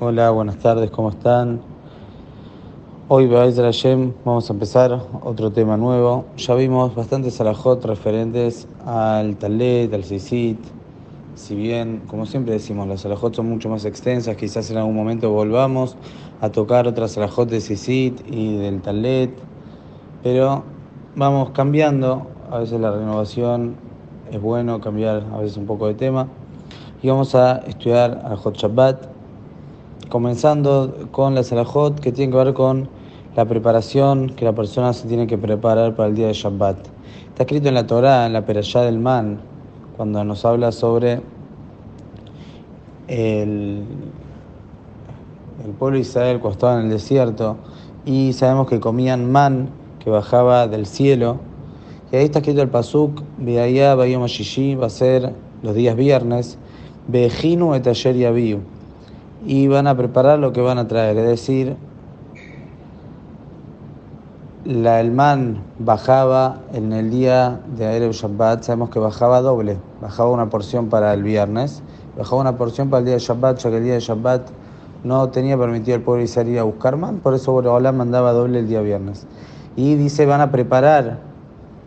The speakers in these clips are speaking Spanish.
Hola, buenas tardes, ¿cómo están? Hoy, vamos a empezar otro tema nuevo. Ya vimos bastantes alajot referentes al talet, al sisit. Si bien, como siempre decimos, las alajot son mucho más extensas, quizás en algún momento volvamos a tocar otras alajot de sisit y del talet, pero vamos cambiando. A veces la renovación es bueno cambiar a veces un poco de tema. Y vamos a estudiar alajot Shabbat comenzando con la Salahot que tiene que ver con la preparación que la persona se tiene que preparar para el día de Shabbat. Está escrito en la Torah, en la Perashá del Man, cuando nos habla sobre el, el pueblo de Israel cuando estaba en el desierto y sabemos que comían man que bajaba del cielo. Y ahí está escrito el pasuk, va a ser los días viernes, Bejinu et Asher Yaviu y van a preparar lo que van a traer. Es decir, la, el man bajaba en el día de Erev Shabbat, sabemos que bajaba doble, bajaba una porción para el viernes, bajaba una porción para el día de Shabbat, ya que el día de Shabbat no tenía permitido al pueblo Israel a buscar man, por eso Boreolá mandaba doble el día viernes. Y dice, van a preparar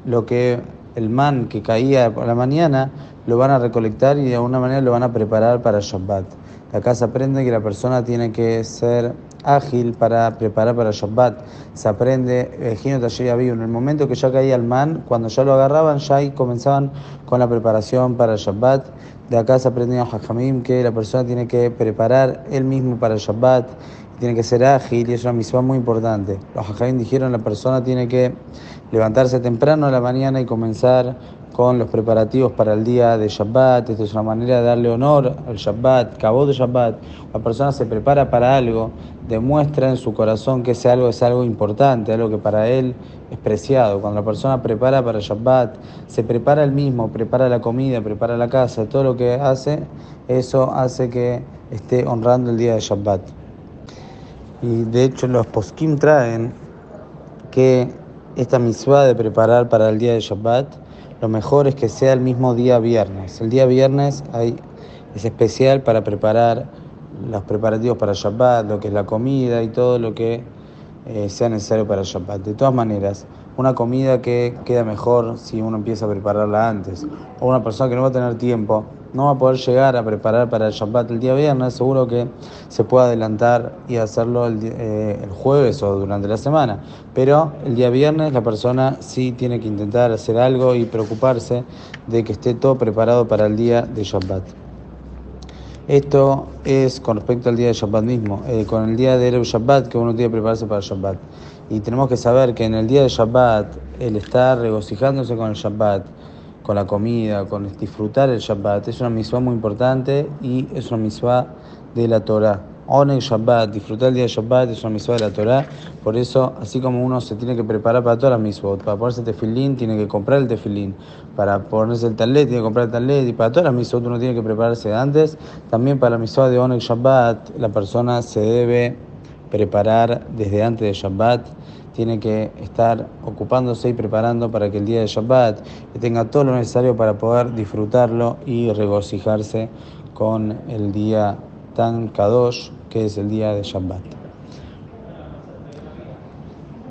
lo que el man que caía por la mañana, lo van a recolectar y de alguna manera lo van a preparar para Shabbat. Acá se aprende que la persona tiene que ser ágil para preparar para Shabbat. Se aprende, eh, en el momento que ya caía el man, cuando ya lo agarraban, ya comenzaban con la preparación para Shabbat. De acá se aprende a Hajamim que la persona tiene que preparar él mismo para Shabbat, tiene que ser ágil y es una misión muy importante. Los Hajamim dijeron la persona tiene que levantarse temprano a la mañana y comenzar con los preparativos para el día de Shabbat. Esto es una manera de darle honor al Shabbat, cabo de Shabbat. La persona se prepara para algo, demuestra en su corazón que ese algo es algo importante, algo que para él es preciado. Cuando la persona prepara para Shabbat, se prepara él mismo, prepara la comida, prepara la casa, todo lo que hace, eso hace que esté honrando el día de Shabbat. Y de hecho los poskim traen que esta misma de preparar para el día de Shabbat lo mejor es que sea el mismo día viernes. El día viernes es especial para preparar los preparativos para Shabbat, lo que es la comida y todo lo que eh, sea necesario para Shabbat. De todas maneras, una comida que queda mejor si uno empieza a prepararla antes, o una persona que no va a tener tiempo, no va a poder llegar a preparar para el Shabbat el día viernes, seguro que se puede adelantar y hacerlo el, eh, el, jueves o durante la semana. Pero el día viernes la persona sí tiene que intentar hacer algo y preocuparse de que esté todo preparado para el día de Shabbat. Esto es con respecto al día de Shabbat mismo, eh, con el día de Erev Shabbat que uno tiene que prepararse para el Shabbat. Y tenemos que saber que en el día de Shabbat, el estar regocijándose con el Shabbat, con la comida, con disfrutar el Shabbat, es una misma muy importante y es una misma de la Torah. el Shabbat, disfrutar el día de Shabbat es una misma de la Torah, por eso, así como uno se tiene que preparar para todas las mismas, para ponerse el tefilín tiene que comprar el tefilín, para ponerse el talet tiene que comprar el talet, y para todas las mismas uno tiene que prepararse antes, también para la misma de el Shabbat, la persona se debe preparar desde antes de Shabbat tiene que estar ocupándose y preparando para que el día de Shabbat tenga todo lo necesario para poder disfrutarlo y regocijarse con el día tan kadosh que es el día de Shabbat.